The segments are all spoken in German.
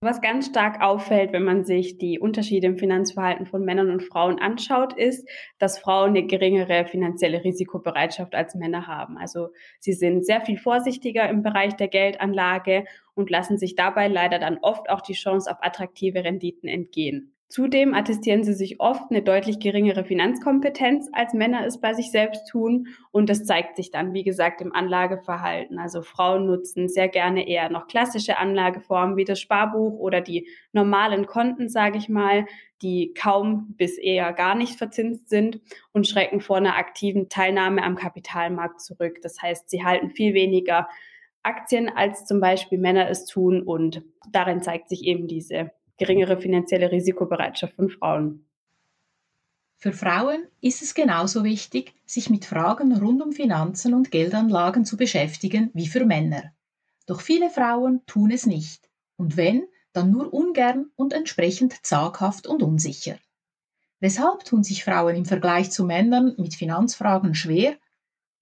Was ganz stark auffällt, wenn man sich die Unterschiede im Finanzverhalten von Männern und Frauen anschaut, ist, dass Frauen eine geringere finanzielle Risikobereitschaft als Männer haben. Also sie sind sehr viel vorsichtiger im Bereich der Geldanlage und lassen sich dabei leider dann oft auch die Chance auf attraktive Renditen entgehen. Zudem attestieren sie sich oft eine deutlich geringere Finanzkompetenz, als Männer es bei sich selbst tun. Und das zeigt sich dann, wie gesagt, im Anlageverhalten. Also Frauen nutzen sehr gerne eher noch klassische Anlageformen wie das Sparbuch oder die normalen Konten, sage ich mal, die kaum bis eher gar nicht verzinst sind und schrecken vor einer aktiven Teilnahme am Kapitalmarkt zurück. Das heißt, sie halten viel weniger Aktien, als zum Beispiel Männer es tun. Und darin zeigt sich eben diese geringere finanzielle Risikobereitschaft von Frauen. Für Frauen ist es genauso wichtig, sich mit Fragen rund um Finanzen und Geldanlagen zu beschäftigen wie für Männer. Doch viele Frauen tun es nicht. Und wenn, dann nur ungern und entsprechend zaghaft und unsicher. Weshalb tun sich Frauen im Vergleich zu Männern mit Finanzfragen schwer?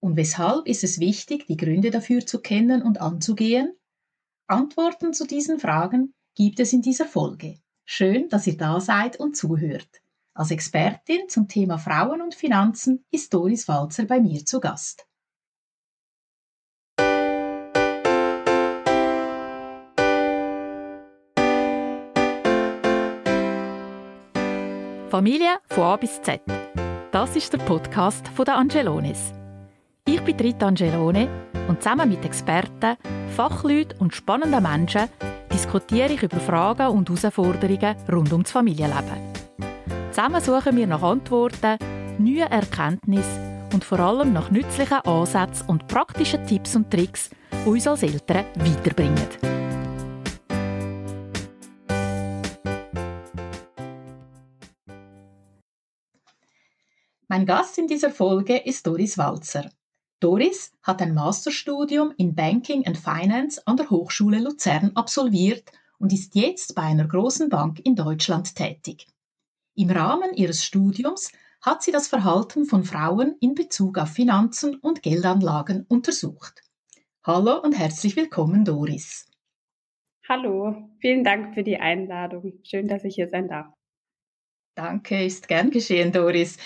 Und weshalb ist es wichtig, die Gründe dafür zu kennen und anzugehen? Antworten zu diesen Fragen gibt es in dieser Folge. Schön, dass ihr da seid und zuhört. Als Expertin zum Thema Frauen und Finanzen ist Doris Walzer bei mir zu Gast. Familie von A bis Z. Das ist der Podcast von der Angelones. Ich bin Rita Angelone und zusammen mit Experten, Fachleuten und spannenden Menschen diskutiere ich über Fragen und Herausforderungen rund um das Familienleben. Zusammen suchen wir nach Antworten, neuen Erkenntnissen und vor allem nach nützlichen Ansätzen und praktischen Tipps und Tricks, die uns als Eltern weiterbringen. Mein Gast in dieser Folge ist Doris Walzer. Doris hat ein Masterstudium in Banking and Finance an der Hochschule Luzern absolviert und ist jetzt bei einer großen Bank in Deutschland tätig. Im Rahmen ihres Studiums hat sie das Verhalten von Frauen in Bezug auf Finanzen und Geldanlagen untersucht. Hallo und herzlich willkommen, Doris. Hallo, vielen Dank für die Einladung. Schön, dass ich hier sein darf. Danke, ist gern geschehen, Doris.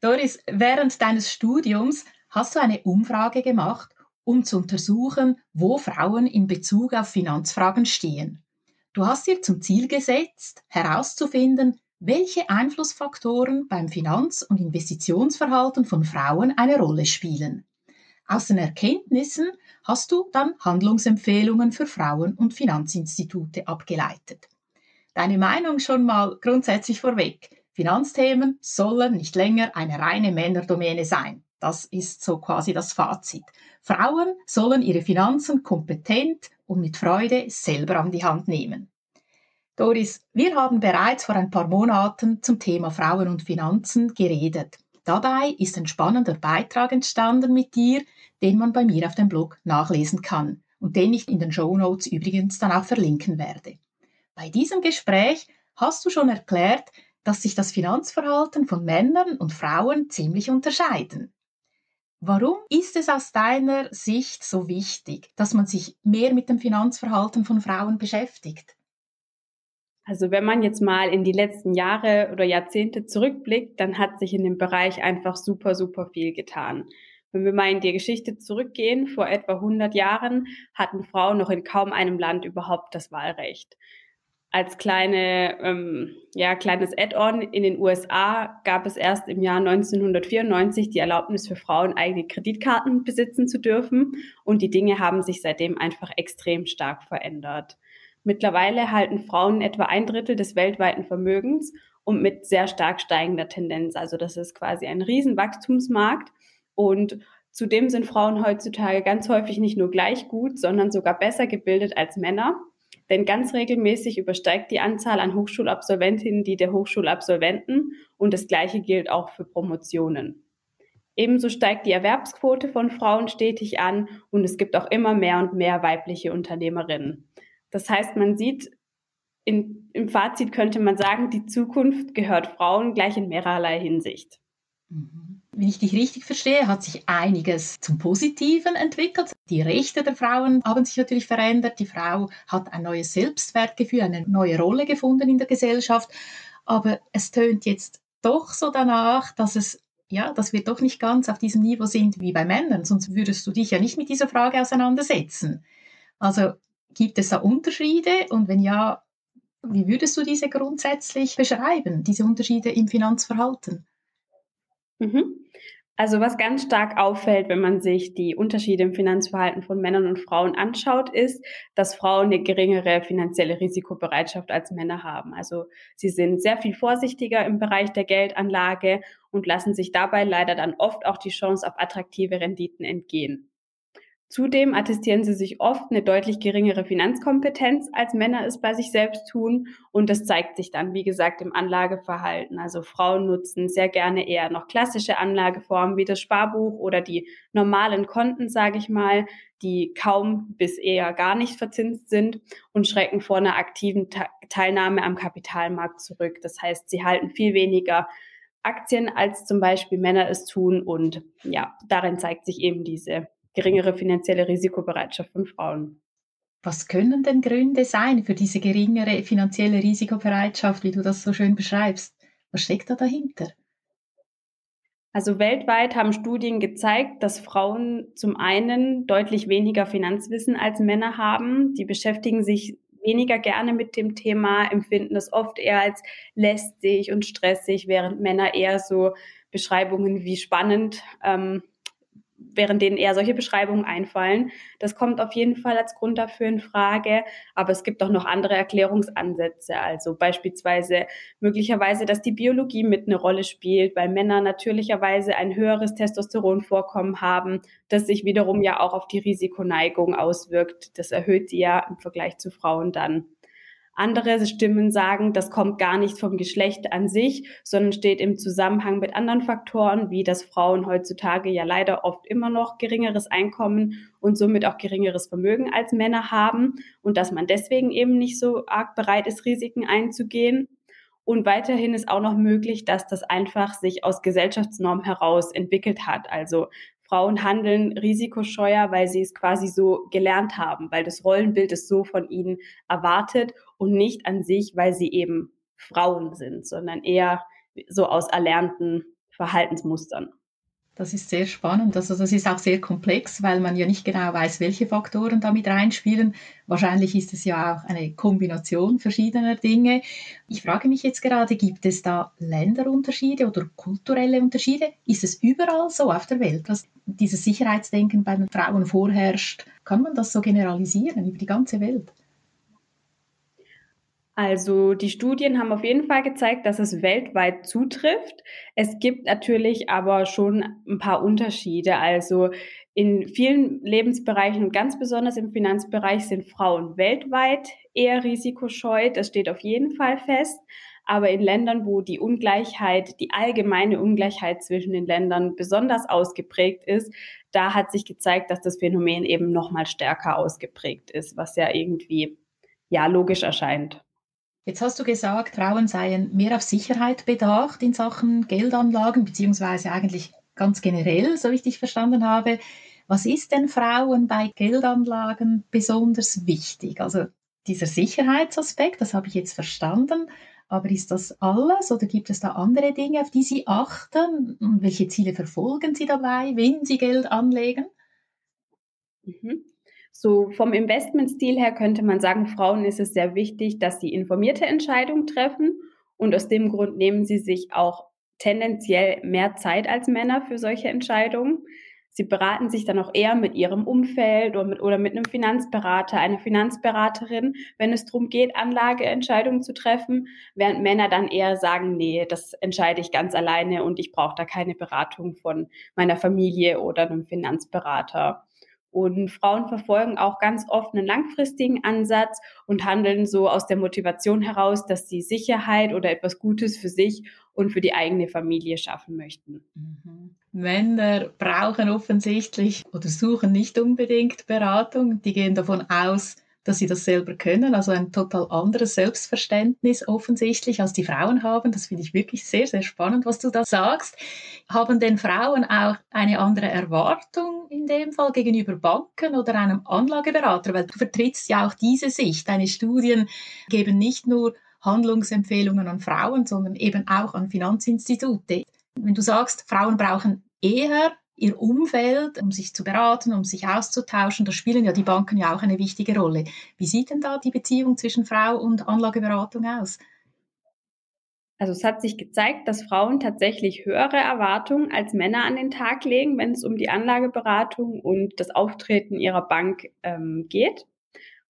Doris, während deines Studiums hast du eine Umfrage gemacht, um zu untersuchen, wo Frauen in Bezug auf Finanzfragen stehen. Du hast dir zum Ziel gesetzt, herauszufinden, welche Einflussfaktoren beim Finanz- und Investitionsverhalten von Frauen eine Rolle spielen. Aus den Erkenntnissen hast du dann Handlungsempfehlungen für Frauen und Finanzinstitute abgeleitet. Deine Meinung schon mal grundsätzlich vorweg. Finanzthemen sollen nicht länger eine reine Männerdomäne sein. Das ist so quasi das Fazit. Frauen sollen ihre Finanzen kompetent und mit Freude selber an die Hand nehmen. Doris, wir haben bereits vor ein paar Monaten zum Thema Frauen und Finanzen geredet. Dabei ist ein spannender Beitrag entstanden mit dir, den man bei mir auf dem Blog nachlesen kann und den ich in den Show Notes übrigens dann auch verlinken werde. Bei diesem Gespräch hast du schon erklärt, dass sich das Finanzverhalten von Männern und Frauen ziemlich unterscheiden. Warum ist es aus deiner Sicht so wichtig, dass man sich mehr mit dem Finanzverhalten von Frauen beschäftigt? Also wenn man jetzt mal in die letzten Jahre oder Jahrzehnte zurückblickt, dann hat sich in dem Bereich einfach super, super viel getan. Wenn wir mal in die Geschichte zurückgehen, vor etwa 100 Jahren hatten Frauen noch in kaum einem Land überhaupt das Wahlrecht als kleine, ähm, ja, kleines Add-on in den USA gab es erst im Jahr 1994 die Erlaubnis für Frauen, eigene Kreditkarten besitzen zu dürfen. Und die Dinge haben sich seitdem einfach extrem stark verändert. Mittlerweile halten Frauen etwa ein Drittel des weltweiten Vermögens und mit sehr stark steigender Tendenz. Also das ist quasi ein Riesenwachstumsmarkt. Und zudem sind Frauen heutzutage ganz häufig nicht nur gleich gut, sondern sogar besser gebildet als Männer. Denn ganz regelmäßig übersteigt die Anzahl an Hochschulabsolventinnen die der Hochschulabsolventen und das Gleiche gilt auch für Promotionen. Ebenso steigt die Erwerbsquote von Frauen stetig an und es gibt auch immer mehr und mehr weibliche Unternehmerinnen. Das heißt, man sieht, in, im Fazit könnte man sagen, die Zukunft gehört Frauen gleich in mehrerlei Hinsicht. Mhm. Wenn ich dich richtig verstehe, hat sich einiges zum Positiven entwickelt. Die Rechte der Frauen haben sich natürlich verändert. Die Frau hat ein neues Selbstwertgefühl, eine neue Rolle gefunden in der Gesellschaft. Aber es tönt jetzt doch so danach, dass es ja, dass wir doch nicht ganz auf diesem Niveau sind wie bei Männern, sonst würdest du dich ja nicht mit dieser Frage auseinandersetzen. Also gibt es da Unterschiede und wenn ja, wie würdest du diese grundsätzlich beschreiben, diese Unterschiede im Finanzverhalten? Mhm. Also was ganz stark auffällt, wenn man sich die Unterschiede im Finanzverhalten von Männern und Frauen anschaut, ist, dass Frauen eine geringere finanzielle Risikobereitschaft als Männer haben. Also sie sind sehr viel vorsichtiger im Bereich der Geldanlage und lassen sich dabei leider dann oft auch die Chance auf attraktive Renditen entgehen. Zudem attestieren sie sich oft eine deutlich geringere Finanzkompetenz, als Männer es bei sich selbst tun. Und das zeigt sich dann, wie gesagt, im Anlageverhalten. Also Frauen nutzen sehr gerne eher noch klassische Anlageformen wie das Sparbuch oder die normalen Konten, sage ich mal, die kaum bis eher gar nicht verzinst sind und schrecken vor einer aktiven Teilnahme am Kapitalmarkt zurück. Das heißt, sie halten viel weniger Aktien, als zum Beispiel Männer es tun. Und ja, darin zeigt sich eben diese geringere finanzielle Risikobereitschaft von Frauen. Was können denn Gründe sein für diese geringere finanzielle Risikobereitschaft, wie du das so schön beschreibst? Was steckt da dahinter? Also weltweit haben Studien gezeigt, dass Frauen zum einen deutlich weniger Finanzwissen als Männer haben. Die beschäftigen sich weniger gerne mit dem Thema, empfinden es oft eher als lästig und stressig, während Männer eher so Beschreibungen wie spannend ähm, während denen eher solche Beschreibungen einfallen. Das kommt auf jeden Fall als Grund dafür in Frage. Aber es gibt auch noch andere Erklärungsansätze. Also beispielsweise möglicherweise, dass die Biologie mit eine Rolle spielt, weil Männer natürlicherweise ein höheres Testosteronvorkommen haben, das sich wiederum ja auch auf die Risikoneigung auswirkt. Das erhöht sie ja im Vergleich zu Frauen dann. Andere Stimmen sagen, das kommt gar nicht vom Geschlecht an sich, sondern steht im Zusammenhang mit anderen Faktoren, wie dass Frauen heutzutage ja leider oft immer noch geringeres Einkommen und somit auch geringeres Vermögen als Männer haben und dass man deswegen eben nicht so arg bereit ist, Risiken einzugehen. Und weiterhin ist auch noch möglich, dass das einfach sich aus Gesellschaftsnormen heraus entwickelt hat. Also Frauen handeln risikoscheuer, weil sie es quasi so gelernt haben, weil das Rollenbild es so von ihnen erwartet und nicht an sich, weil sie eben Frauen sind, sondern eher so aus erlernten Verhaltensmustern. Das ist sehr spannend. Also das ist auch sehr komplex, weil man ja nicht genau weiß, welche Faktoren damit reinspielen. Wahrscheinlich ist es ja auch eine Kombination verschiedener Dinge. Ich frage mich jetzt gerade, gibt es da Länderunterschiede oder kulturelle Unterschiede? Ist es überall so auf der Welt, dass dieses Sicherheitsdenken bei den Frauen vorherrscht? Kann man das so generalisieren über die ganze Welt? Also die Studien haben auf jeden Fall gezeigt, dass es weltweit zutrifft. Es gibt natürlich aber schon ein paar Unterschiede. Also in vielen Lebensbereichen und ganz besonders im Finanzbereich sind Frauen weltweit eher risikoscheu. Das steht auf jeden Fall fest. Aber in Ländern, wo die Ungleichheit, die allgemeine Ungleichheit zwischen den Ländern besonders ausgeprägt ist, da hat sich gezeigt, dass das Phänomen eben noch mal stärker ausgeprägt ist, was ja irgendwie ja logisch erscheint. Jetzt hast du gesagt, Frauen seien mehr auf Sicherheit bedacht in Sachen Geldanlagen, beziehungsweise eigentlich ganz generell, so wie ich dich verstanden habe. Was ist denn Frauen bei Geldanlagen besonders wichtig? Also dieser Sicherheitsaspekt, das habe ich jetzt verstanden. Aber ist das alles oder gibt es da andere Dinge, auf die Sie achten? Und welche Ziele verfolgen Sie dabei, wenn Sie Geld anlegen? Mhm. So vom Investmentstil her könnte man sagen, Frauen ist es sehr wichtig, dass sie informierte Entscheidungen treffen und aus dem Grund nehmen sie sich auch tendenziell mehr Zeit als Männer für solche Entscheidungen. Sie beraten sich dann auch eher mit ihrem Umfeld oder mit, oder mit einem Finanzberater, einer Finanzberaterin, wenn es darum geht, Anlageentscheidungen zu treffen, während Männer dann eher sagen, nee, das entscheide ich ganz alleine und ich brauche da keine Beratung von meiner Familie oder einem Finanzberater. Und Frauen verfolgen auch ganz oft einen langfristigen Ansatz und handeln so aus der Motivation heraus, dass sie Sicherheit oder etwas Gutes für sich und für die eigene Familie schaffen möchten. Mhm. Männer brauchen offensichtlich oder suchen nicht unbedingt Beratung. Die gehen davon aus, dass sie das selber können. Also ein total anderes Selbstverständnis offensichtlich, als die Frauen haben. Das finde ich wirklich sehr, sehr spannend, was du da sagst. Haben denn Frauen auch eine andere Erwartung in dem Fall gegenüber Banken oder einem Anlageberater? Weil du vertrittst ja auch diese Sicht. Deine Studien geben nicht nur Handlungsempfehlungen an Frauen, sondern eben auch an Finanzinstitute. Wenn du sagst, Frauen brauchen eher ihr Umfeld, um sich zu beraten, um sich auszutauschen. Da spielen ja die Banken ja auch eine wichtige Rolle. Wie sieht denn da die Beziehung zwischen Frau und Anlageberatung aus? Also es hat sich gezeigt, dass Frauen tatsächlich höhere Erwartungen als Männer an den Tag legen, wenn es um die Anlageberatung und das Auftreten ihrer Bank ähm, geht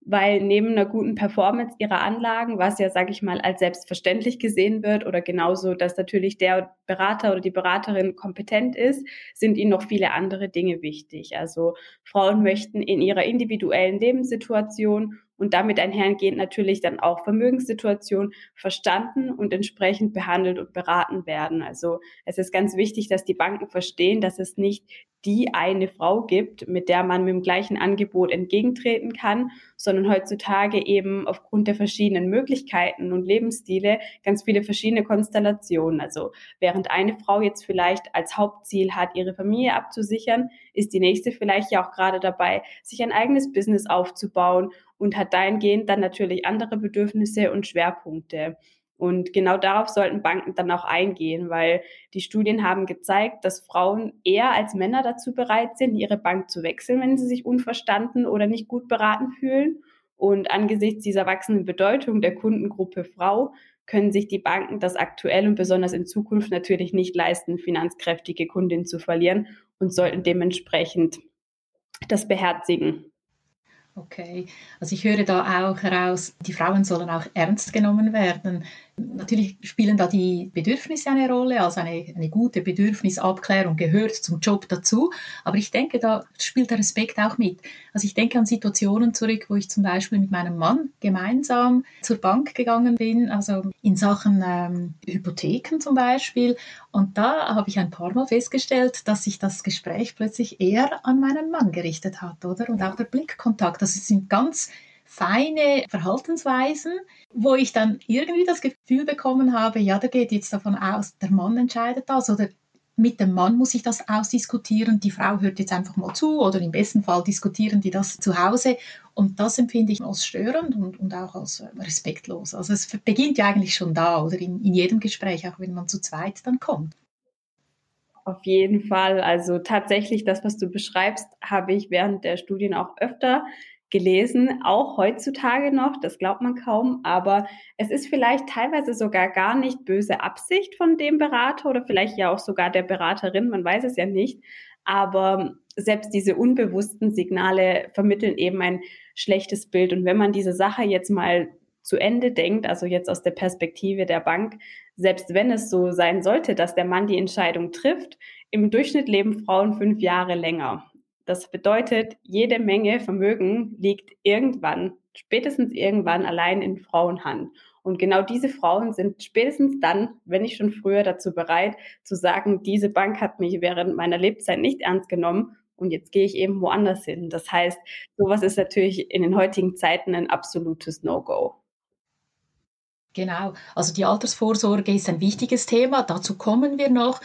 weil neben einer guten Performance ihrer Anlagen, was ja, sage ich mal, als selbstverständlich gesehen wird oder genauso, dass natürlich der Berater oder die Beraterin kompetent ist, sind ihnen noch viele andere Dinge wichtig. Also Frauen möchten in ihrer individuellen Lebenssituation und damit einhergehend natürlich dann auch Vermögenssituation verstanden und entsprechend behandelt und beraten werden. Also es ist ganz wichtig, dass die Banken verstehen, dass es nicht die eine Frau gibt, mit der man mit dem gleichen Angebot entgegentreten kann, sondern heutzutage eben aufgrund der verschiedenen Möglichkeiten und Lebensstile ganz viele verschiedene Konstellationen. Also während eine Frau jetzt vielleicht als Hauptziel hat, ihre Familie abzusichern, ist die nächste vielleicht ja auch gerade dabei, sich ein eigenes Business aufzubauen und hat dahingehend dann natürlich andere Bedürfnisse und Schwerpunkte. Und genau darauf sollten Banken dann auch eingehen, weil die Studien haben gezeigt, dass Frauen eher als Männer dazu bereit sind, ihre Bank zu wechseln, wenn sie sich unverstanden oder nicht gut beraten fühlen. Und angesichts dieser wachsenden Bedeutung der Kundengruppe Frau können sich die Banken das aktuell und besonders in Zukunft natürlich nicht leisten, finanzkräftige Kundinnen zu verlieren und sollten dementsprechend das beherzigen. Okay, also ich höre da auch heraus, die Frauen sollen auch ernst genommen werden. Natürlich spielen da die Bedürfnisse eine Rolle, also eine, eine gute Bedürfnisabklärung gehört zum Job dazu. Aber ich denke, da spielt der Respekt auch mit. Also ich denke an Situationen zurück, wo ich zum Beispiel mit meinem Mann gemeinsam zur Bank gegangen bin, also in Sachen ähm, Hypotheken zum Beispiel. Und da habe ich ein paar Mal festgestellt, dass sich das Gespräch plötzlich eher an meinen Mann gerichtet hat, oder? Und auch der Blickkontakt. Das sind ganz feine Verhaltensweisen, wo ich dann irgendwie das Gefühl bekommen habe, ja, da geht jetzt davon aus, der Mann entscheidet das oder mit dem Mann muss ich das ausdiskutieren, die Frau hört jetzt einfach mal zu oder im besten Fall diskutieren die das zu Hause und das empfinde ich als störend und, und auch als äh, respektlos. Also es beginnt ja eigentlich schon da oder in, in jedem Gespräch, auch wenn man zu zweit dann kommt. Auf jeden Fall. Also tatsächlich, das, was du beschreibst, habe ich während der Studien auch öfter gelesen, auch heutzutage noch, das glaubt man kaum, aber es ist vielleicht teilweise sogar gar nicht böse Absicht von dem Berater oder vielleicht ja auch sogar der Beraterin, man weiß es ja nicht, aber selbst diese unbewussten Signale vermitteln eben ein schlechtes Bild und wenn man diese Sache jetzt mal zu Ende denkt, also jetzt aus der Perspektive der Bank, selbst wenn es so sein sollte, dass der Mann die Entscheidung trifft, im Durchschnitt leben Frauen fünf Jahre länger. Das bedeutet, jede Menge Vermögen liegt irgendwann, spätestens irgendwann allein in Frauenhand. Und genau diese Frauen sind spätestens dann, wenn nicht schon früher, dazu bereit zu sagen, diese Bank hat mich während meiner Lebzeit nicht ernst genommen und jetzt gehe ich eben woanders hin. Das heißt, sowas ist natürlich in den heutigen Zeiten ein absolutes No-Go. Genau, also die Altersvorsorge ist ein wichtiges Thema, dazu kommen wir noch.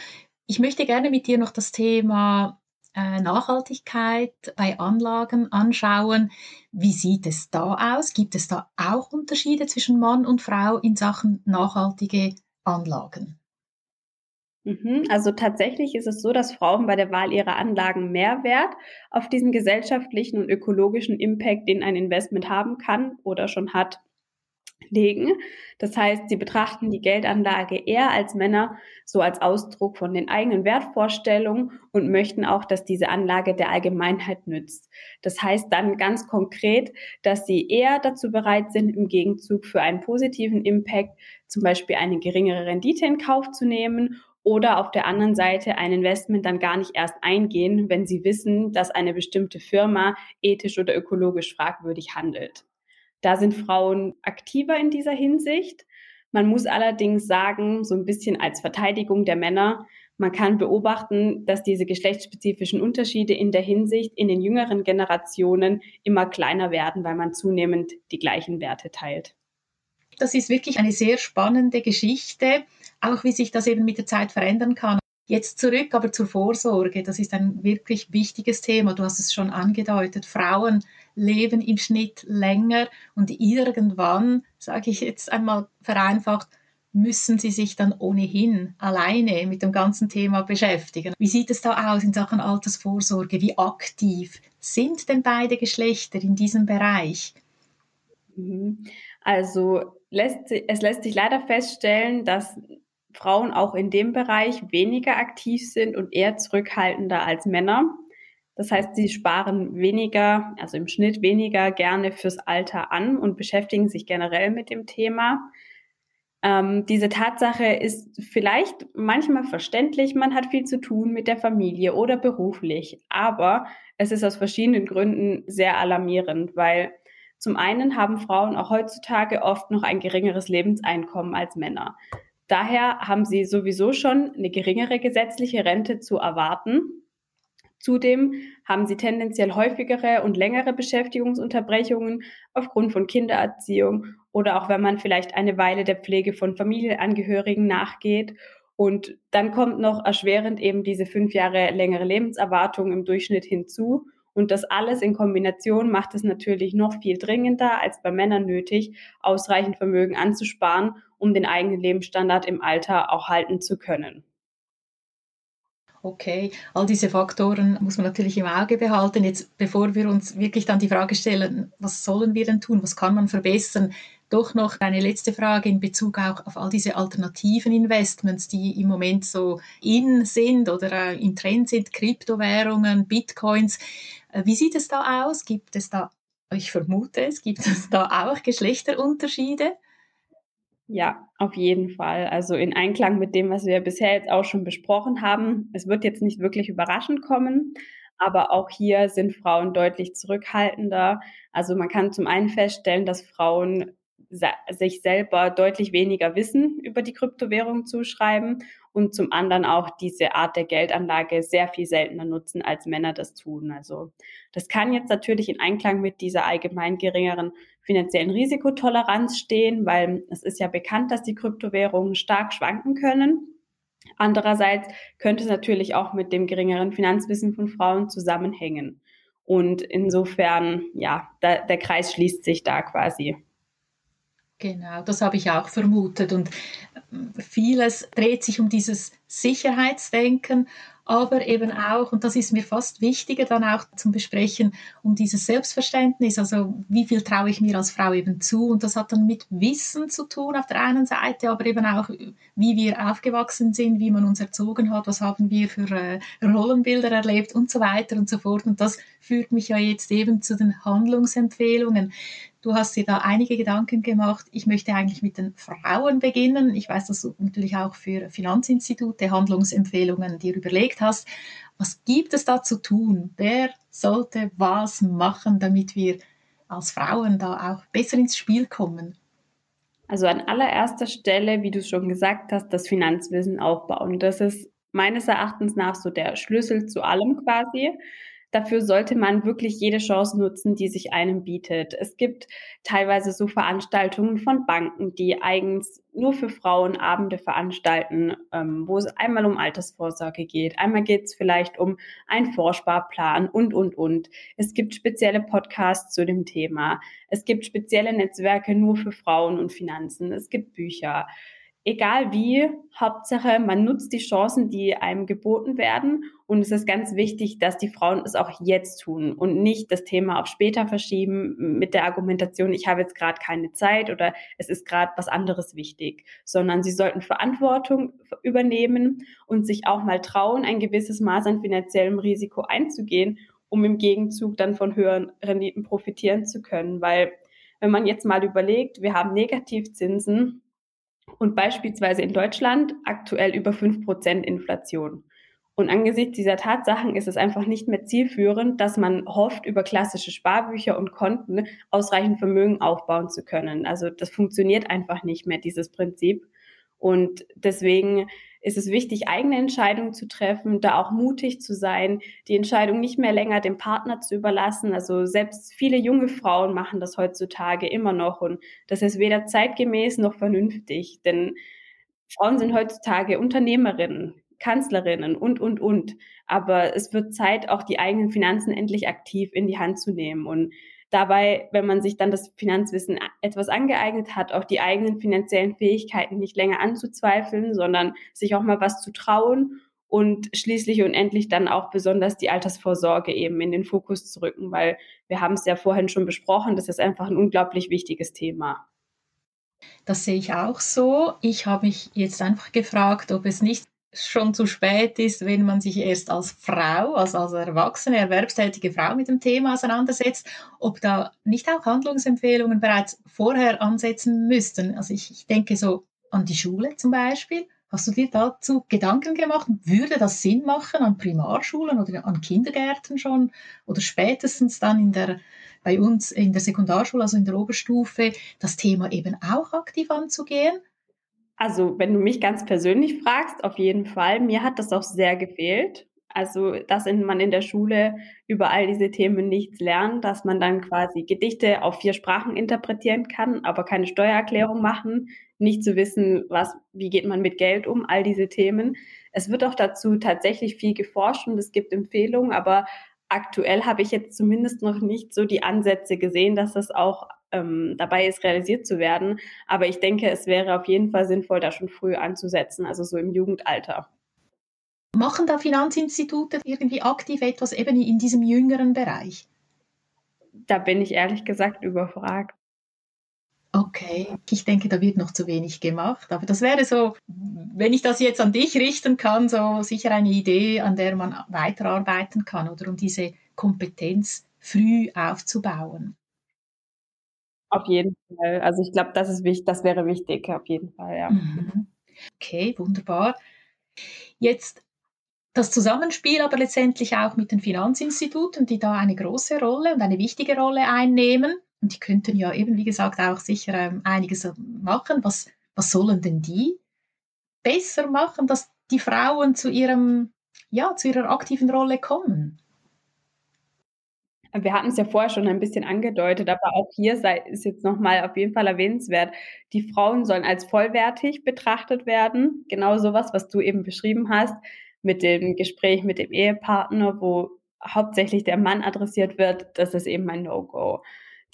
Ich möchte gerne mit dir noch das Thema Nachhaltigkeit bei Anlagen anschauen. Wie sieht es da aus? Gibt es da auch Unterschiede zwischen Mann und Frau in Sachen nachhaltige Anlagen? Mhm, also tatsächlich ist es so, dass Frauen bei der Wahl ihrer Anlagen mehr Wert auf diesen gesellschaftlichen und ökologischen Impact, den ein Investment haben kann oder schon hat, legen. Das heißt, sie betrachten die Geldanlage eher als Männer so als Ausdruck von den eigenen Wertvorstellungen und möchten auch, dass diese Anlage der Allgemeinheit nützt. Das heißt dann ganz konkret, dass sie eher dazu bereit sind, im Gegenzug für einen positiven Impact zum Beispiel eine geringere Rendite in Kauf zu nehmen oder auf der anderen Seite ein Investment dann gar nicht erst eingehen, wenn sie wissen, dass eine bestimmte Firma ethisch oder ökologisch fragwürdig handelt. Da sind Frauen aktiver in dieser Hinsicht. Man muss allerdings sagen, so ein bisschen als Verteidigung der Männer, Man kann beobachten, dass diese geschlechtsspezifischen Unterschiede in der Hinsicht in den jüngeren Generationen immer kleiner werden, weil man zunehmend die gleichen Werte teilt. Das ist wirklich eine sehr spannende Geschichte, auch wie sich das eben mit der Zeit verändern kann. Jetzt zurück aber zur Vorsorge. Das ist ein wirklich wichtiges Thema. Du hast es schon angedeutet. Frauen leben im Schnitt länger und irgendwann, sage ich jetzt einmal vereinfacht, müssen sie sich dann ohnehin alleine mit dem ganzen Thema beschäftigen. Wie sieht es da aus in Sachen Altersvorsorge? Wie aktiv sind denn beide Geschlechter in diesem Bereich? Mhm. Also lässt, es lässt sich leider feststellen, dass Frauen auch in dem Bereich weniger aktiv sind und eher zurückhaltender als Männer. Das heißt, sie sparen weniger, also im Schnitt weniger gerne fürs Alter an und beschäftigen sich generell mit dem Thema. Ähm, diese Tatsache ist vielleicht manchmal verständlich, man hat viel zu tun mit der Familie oder beruflich, aber es ist aus verschiedenen Gründen sehr alarmierend, weil zum einen haben Frauen auch heutzutage oft noch ein geringeres Lebenseinkommen als Männer. Daher haben sie sowieso schon eine geringere gesetzliche Rente zu erwarten. Zudem haben sie tendenziell häufigere und längere Beschäftigungsunterbrechungen aufgrund von Kindererziehung oder auch wenn man vielleicht eine Weile der Pflege von Familienangehörigen nachgeht. Und dann kommt noch erschwerend eben diese fünf Jahre längere Lebenserwartung im Durchschnitt hinzu. Und das alles in Kombination macht es natürlich noch viel dringender als bei Männern nötig, ausreichend Vermögen anzusparen, um den eigenen Lebensstandard im Alter auch halten zu können. Okay, all diese Faktoren muss man natürlich im Auge behalten. Jetzt, bevor wir uns wirklich dann die Frage stellen, was sollen wir denn tun, was kann man verbessern, doch noch eine letzte Frage in Bezug auch auf all diese alternativen Investments, die im Moment so in sind oder äh, im Trend sind, Kryptowährungen, Bitcoins. Äh, wie sieht es da aus? Gibt es da, ich vermute es, gibt es da auch Geschlechterunterschiede? Ja, auf jeden Fall. Also in Einklang mit dem, was wir bisher jetzt auch schon besprochen haben. Es wird jetzt nicht wirklich überraschend kommen, aber auch hier sind Frauen deutlich zurückhaltender. Also man kann zum einen feststellen, dass Frauen sich selber deutlich weniger Wissen über die Kryptowährung zuschreiben und zum anderen auch diese Art der Geldanlage sehr viel seltener nutzen, als Männer das tun. Also das kann jetzt natürlich in Einklang mit dieser allgemein geringeren finanziellen Risikotoleranz stehen, weil es ist ja bekannt, dass die Kryptowährungen stark schwanken können. Andererseits könnte es natürlich auch mit dem geringeren Finanzwissen von Frauen zusammenhängen. Und insofern, ja, da, der Kreis schließt sich da quasi. Genau, das habe ich auch vermutet. Und vieles dreht sich um dieses Sicherheitsdenken, aber eben auch, und das ist mir fast wichtiger dann auch zum Besprechen, um dieses Selbstverständnis, also wie viel traue ich mir als Frau eben zu. Und das hat dann mit Wissen zu tun auf der einen Seite, aber eben auch, wie wir aufgewachsen sind, wie man uns erzogen hat, was haben wir für äh, Rollenbilder erlebt und so weiter und so fort. Und das führt mich ja jetzt eben zu den Handlungsempfehlungen. Du hast dir da einige Gedanken gemacht. Ich möchte eigentlich mit den Frauen beginnen. Ich weiß, dass du natürlich auch für Finanzinstitute Handlungsempfehlungen dir überlegt hast. Was gibt es da zu tun? Wer sollte was machen, damit wir als Frauen da auch besser ins Spiel kommen? Also an allererster Stelle, wie du schon gesagt hast, das Finanzwissen aufbauen. Das ist meines Erachtens nach so der Schlüssel zu allem quasi. Dafür sollte man wirklich jede Chance nutzen, die sich einem bietet. Es gibt teilweise so Veranstaltungen von Banken, die eigens nur für Frauen Abende veranstalten, ähm, wo es einmal um Altersvorsorge geht, einmal geht es vielleicht um einen Vorsparplan und, und, und. Es gibt spezielle Podcasts zu dem Thema. Es gibt spezielle Netzwerke nur für Frauen und Finanzen. Es gibt Bücher egal wie, Hauptsache, man nutzt die Chancen, die einem geboten werden. Und es ist ganz wichtig, dass die Frauen es auch jetzt tun und nicht das Thema auf später verschieben mit der Argumentation, ich habe jetzt gerade keine Zeit oder es ist gerade was anderes wichtig, sondern sie sollten Verantwortung übernehmen und sich auch mal trauen, ein gewisses Maß an finanziellem Risiko einzugehen, um im Gegenzug dann von höheren Renditen profitieren zu können. Weil wenn man jetzt mal überlegt, wir haben Negativzinsen, und beispielsweise in Deutschland aktuell über fünf Prozent Inflation. Und angesichts dieser Tatsachen ist es einfach nicht mehr zielführend, dass man hofft, über klassische Sparbücher und Konten ausreichend Vermögen aufbauen zu können. Also das funktioniert einfach nicht mehr, dieses Prinzip. Und deswegen ist es wichtig, eigene Entscheidungen zu treffen, da auch mutig zu sein, die Entscheidung nicht mehr länger dem Partner zu überlassen. Also selbst viele junge Frauen machen das heutzutage immer noch und das ist weder zeitgemäß noch vernünftig, denn Frauen sind heutzutage Unternehmerinnen, Kanzlerinnen und, und, und. Aber es wird Zeit, auch die eigenen Finanzen endlich aktiv in die Hand zu nehmen und dabei, wenn man sich dann das Finanzwissen etwas angeeignet hat, auch die eigenen finanziellen Fähigkeiten nicht länger anzuzweifeln, sondern sich auch mal was zu trauen und schließlich und endlich dann auch besonders die Altersvorsorge eben in den Fokus zu rücken, weil wir haben es ja vorhin schon besprochen, das ist einfach ein unglaublich wichtiges Thema. Das sehe ich auch so. Ich habe mich jetzt einfach gefragt, ob es nicht schon zu spät ist, wenn man sich erst als Frau, also als erwachsene, erwerbstätige Frau mit dem Thema auseinandersetzt, ob da nicht auch Handlungsempfehlungen bereits vorher ansetzen müssten. Also ich, ich denke so an die Schule zum Beispiel. Hast du dir dazu Gedanken gemacht? Würde das Sinn machen an Primarschulen oder an Kindergärten schon oder spätestens dann in der, bei uns in der Sekundarschule, also in der Oberstufe, das Thema eben auch aktiv anzugehen? Also, wenn du mich ganz persönlich fragst, auf jeden Fall. Mir hat das auch sehr gefehlt. Also, dass man in der Schule über all diese Themen nichts lernt, dass man dann quasi Gedichte auf vier Sprachen interpretieren kann, aber keine Steuererklärung machen, nicht zu wissen, was, wie geht man mit Geld um, all diese Themen. Es wird auch dazu tatsächlich viel geforscht und es gibt Empfehlungen, aber aktuell habe ich jetzt zumindest noch nicht so die Ansätze gesehen, dass das auch ähm, dabei ist, realisiert zu werden. Aber ich denke, es wäre auf jeden Fall sinnvoll, da schon früh anzusetzen, also so im Jugendalter. Machen da Finanzinstitute irgendwie aktiv etwas eben in diesem jüngeren Bereich? Da bin ich ehrlich gesagt überfragt. Okay, ich denke, da wird noch zu wenig gemacht. Aber das wäre so, wenn ich das jetzt an dich richten kann, so sicher eine Idee, an der man weiterarbeiten kann oder um diese Kompetenz früh aufzubauen. Auf jeden Fall. Also ich glaube, das ist wichtig, das wäre wichtig, auf jeden Fall, ja. Mhm. Okay, wunderbar. Jetzt das Zusammenspiel aber letztendlich auch mit den Finanzinstituten, die da eine große Rolle und eine wichtige Rolle einnehmen. Und die könnten ja eben, wie gesagt, auch sicher ähm, einiges machen. Was, was sollen denn die besser machen, dass die Frauen zu ihrem, ja, zu ihrer aktiven Rolle kommen? Wir hatten es ja vorher schon ein bisschen angedeutet, aber auch hier sei, ist jetzt nochmal auf jeden Fall erwähnenswert, die Frauen sollen als vollwertig betrachtet werden. Genau sowas, was du eben beschrieben hast, mit dem Gespräch mit dem Ehepartner, wo hauptsächlich der Mann adressiert wird, das ist eben ein No-Go.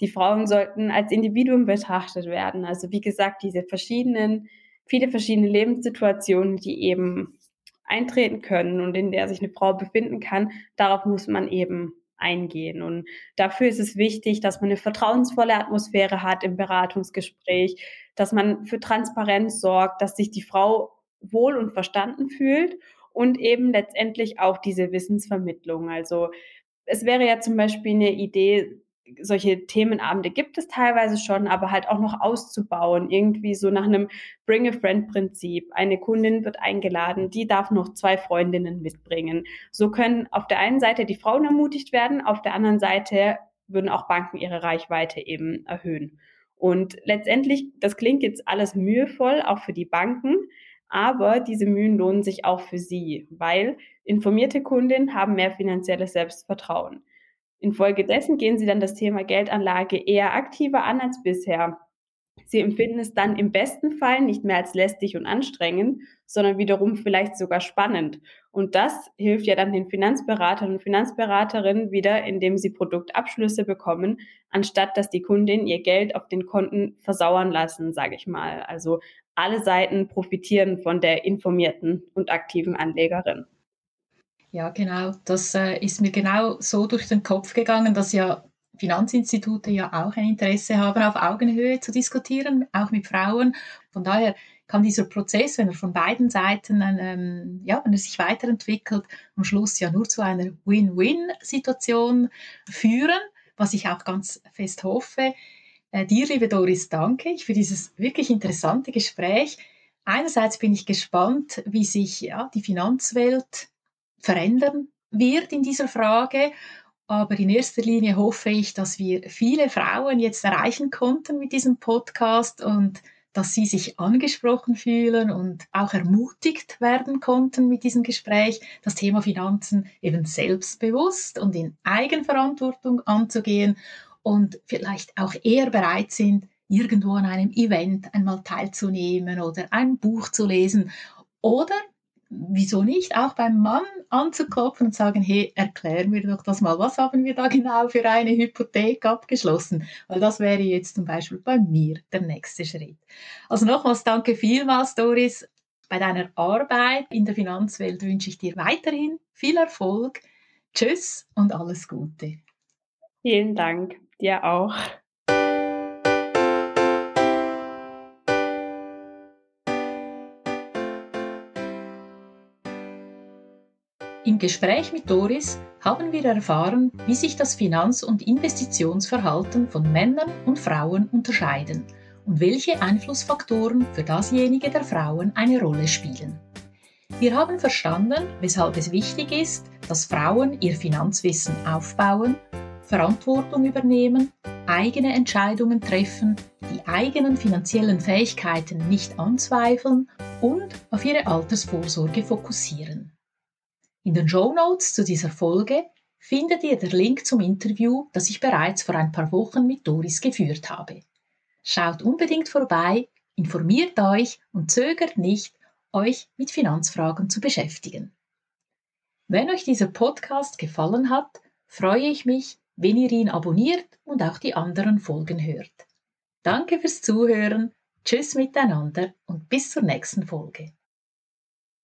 Die Frauen sollten als Individuen betrachtet werden. Also wie gesagt, diese verschiedenen, viele verschiedene Lebenssituationen, die eben eintreten können und in der sich eine Frau befinden kann, darauf muss man eben eingehen. Und dafür ist es wichtig, dass man eine vertrauensvolle Atmosphäre hat im Beratungsgespräch, dass man für Transparenz sorgt, dass sich die Frau wohl und verstanden fühlt und eben letztendlich auch diese Wissensvermittlung. Also es wäre ja zum Beispiel eine Idee, solche Themenabende gibt es teilweise schon, aber halt auch noch auszubauen, irgendwie so nach einem Bring a Friend Prinzip. Eine Kundin wird eingeladen, die darf noch zwei Freundinnen mitbringen. So können auf der einen Seite die Frauen ermutigt werden, auf der anderen Seite würden auch Banken ihre Reichweite eben erhöhen. Und letztendlich, das klingt jetzt alles mühevoll, auch für die Banken, aber diese Mühen lohnen sich auch für sie, weil informierte Kundinnen haben mehr finanzielles Selbstvertrauen. Infolgedessen gehen sie dann das Thema Geldanlage eher aktiver an als bisher. Sie empfinden es dann im besten Fall nicht mehr als lästig und anstrengend, sondern wiederum vielleicht sogar spannend. Und das hilft ja dann den Finanzberatern und Finanzberaterinnen wieder, indem sie Produktabschlüsse bekommen, anstatt dass die Kundin ihr Geld auf den Konten versauern lassen, sage ich mal. Also alle Seiten profitieren von der informierten und aktiven Anlegerin. Ja, genau. Das äh, ist mir genau so durch den Kopf gegangen, dass ja Finanzinstitute ja auch ein Interesse haben, auf Augenhöhe zu diskutieren, auch mit Frauen. Von daher kann dieser Prozess, wenn er von beiden Seiten, ähm, ja, wenn er sich weiterentwickelt, am Schluss ja nur zu einer Win-Win-Situation führen, was ich auch ganz fest hoffe. Äh, dir, liebe Doris, danke ich für dieses wirklich interessante Gespräch. Einerseits bin ich gespannt, wie sich ja, die Finanzwelt verändern wird in dieser Frage. Aber in erster Linie hoffe ich, dass wir viele Frauen jetzt erreichen konnten mit diesem Podcast und dass Sie sich angesprochen fühlen und auch ermutigt werden konnten mit diesem Gespräch, das Thema Finanzen eben selbstbewusst und in Eigenverantwortung anzugehen und vielleicht auch eher bereit sind, irgendwo an einem Event einmal teilzunehmen oder ein Buch zu lesen oder wieso nicht auch beim Mann anzuklopfen und sagen, hey, erklär mir doch das mal, was haben wir da genau für eine Hypothek abgeschlossen? Weil das wäre jetzt zum Beispiel bei mir der nächste Schritt. Also nochmals danke vielmals, Doris. Bei deiner Arbeit in der Finanzwelt wünsche ich dir weiterhin viel Erfolg. Tschüss und alles Gute. Vielen Dank, dir auch. Im Gespräch mit Doris haben wir erfahren, wie sich das Finanz- und Investitionsverhalten von Männern und Frauen unterscheiden und welche Einflussfaktoren für dasjenige der Frauen eine Rolle spielen. Wir haben verstanden, weshalb es wichtig ist, dass Frauen ihr Finanzwissen aufbauen, Verantwortung übernehmen, eigene Entscheidungen treffen, die eigenen finanziellen Fähigkeiten nicht anzweifeln und auf ihre Altersvorsorge fokussieren. In den Show Notes zu dieser Folge findet ihr den Link zum Interview, das ich bereits vor ein paar Wochen mit Doris geführt habe. Schaut unbedingt vorbei, informiert euch und zögert nicht, euch mit Finanzfragen zu beschäftigen. Wenn euch dieser Podcast gefallen hat, freue ich mich, wenn ihr ihn abonniert und auch die anderen Folgen hört. Danke fürs Zuhören, tschüss miteinander und bis zur nächsten Folge.